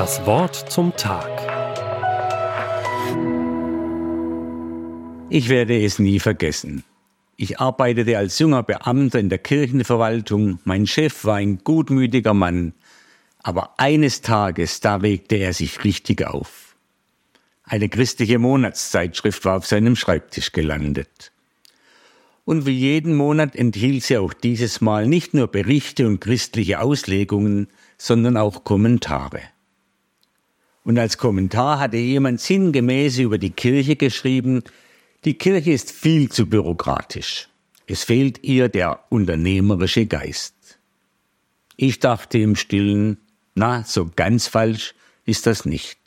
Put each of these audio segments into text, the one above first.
Das Wort zum Tag. Ich werde es nie vergessen. Ich arbeitete als junger Beamter in der Kirchenverwaltung. Mein Chef war ein gutmütiger Mann. Aber eines Tages, da regte er sich richtig auf. Eine christliche Monatszeitschrift war auf seinem Schreibtisch gelandet. Und wie jeden Monat enthielt sie auch dieses Mal nicht nur Berichte und christliche Auslegungen, sondern auch Kommentare. Und als Kommentar hatte jemand sinngemäß über die Kirche geschrieben, die Kirche ist viel zu bürokratisch. Es fehlt ihr der unternehmerische Geist. Ich dachte im stillen, na, so ganz falsch ist das nicht.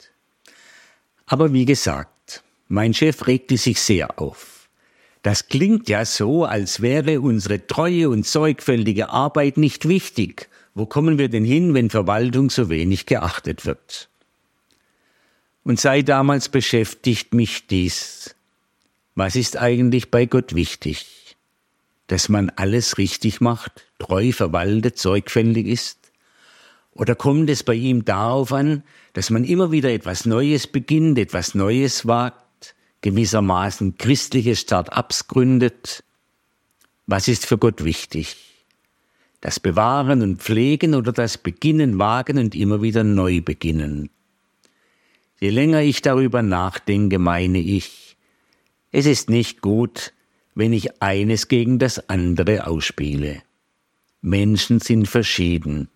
Aber wie gesagt, mein Chef regte sich sehr auf. Das klingt ja so, als wäre unsere treue und sorgfältige Arbeit nicht wichtig. Wo kommen wir denn hin, wenn Verwaltung so wenig geachtet wird? Und seit damals beschäftigt mich dies. Was ist eigentlich bei Gott wichtig? Dass man alles richtig macht, treu verwaltet, sorgfältig ist? Oder kommt es bei ihm darauf an, dass man immer wieder etwas Neues beginnt, etwas Neues wagt, gewissermaßen christliche Start-ups gründet? Was ist für Gott wichtig? Das Bewahren und Pflegen oder das Beginnen, Wagen und immer wieder neu beginnen? Je länger ich darüber nachdenke, meine ich, es ist nicht gut, wenn ich eines gegen das andere ausspiele. Menschen sind verschieden.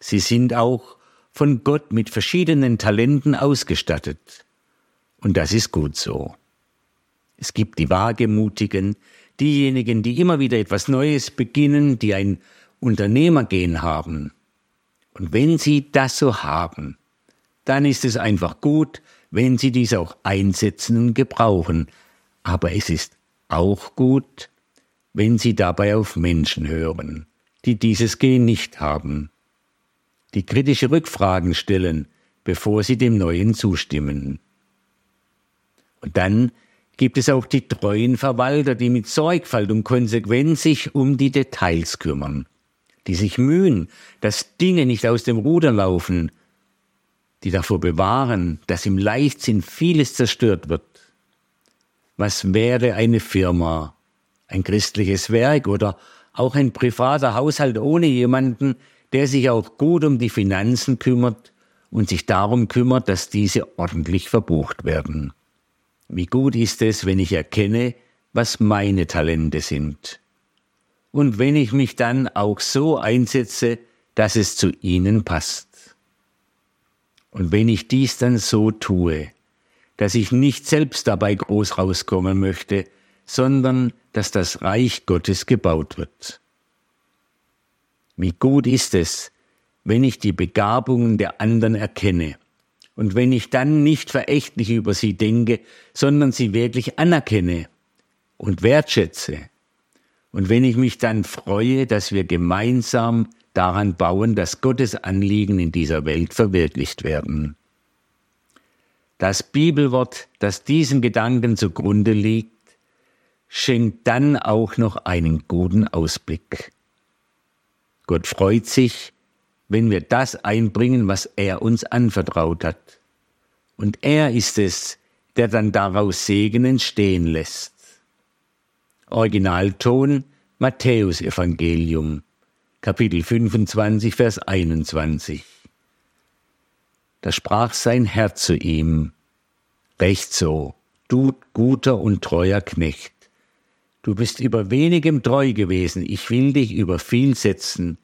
Sie sind auch von Gott mit verschiedenen Talenten ausgestattet. Und das ist gut so. Es gibt die Wagemutigen, diejenigen, die immer wieder etwas Neues beginnen, die ein Unternehmergehen haben. Und wenn sie das so haben, dann ist es einfach gut, wenn Sie dies auch einsetzen und gebrauchen. Aber es ist auch gut, wenn Sie dabei auf Menschen hören, die dieses Gen nicht haben, die kritische Rückfragen stellen, bevor Sie dem Neuen zustimmen. Und dann gibt es auch die treuen Verwalter, die mit Sorgfalt und Konsequenz sich um die Details kümmern, die sich mühen, dass Dinge nicht aus dem Ruder laufen, die davor bewahren, dass im Leichtsinn vieles zerstört wird. Was wäre eine Firma, ein christliches Werk oder auch ein privater Haushalt ohne jemanden, der sich auch gut um die Finanzen kümmert und sich darum kümmert, dass diese ordentlich verbucht werden. Wie gut ist es, wenn ich erkenne, was meine Talente sind. Und wenn ich mich dann auch so einsetze, dass es zu ihnen passt. Und wenn ich dies dann so tue, dass ich nicht selbst dabei groß rauskommen möchte, sondern dass das Reich Gottes gebaut wird. Wie gut ist es, wenn ich die Begabungen der anderen erkenne und wenn ich dann nicht verächtlich über sie denke, sondern sie wirklich anerkenne und wertschätze. Und wenn ich mich dann freue, dass wir gemeinsam daran bauen, dass Gottes Anliegen in dieser Welt verwirklicht werden. Das Bibelwort, das diesen Gedanken zugrunde liegt, schenkt dann auch noch einen guten Ausblick. Gott freut sich, wenn wir das einbringen, was er uns anvertraut hat. Und er ist es, der dann daraus Segen entstehen lässt. Originalton Matthäus Evangelium Kapitel 25, Vers 21. Da sprach sein Herr zu ihm, Recht so, du guter und treuer Knecht. Du bist über wenigem treu gewesen, ich will dich über viel setzen.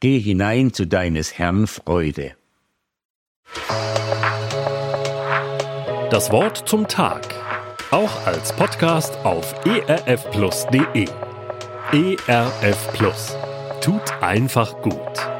Geh hinein zu deines Herrn Freude. Das Wort zum Tag. Auch als Podcast auf erfplus.de. ERF Plus tut einfach gut.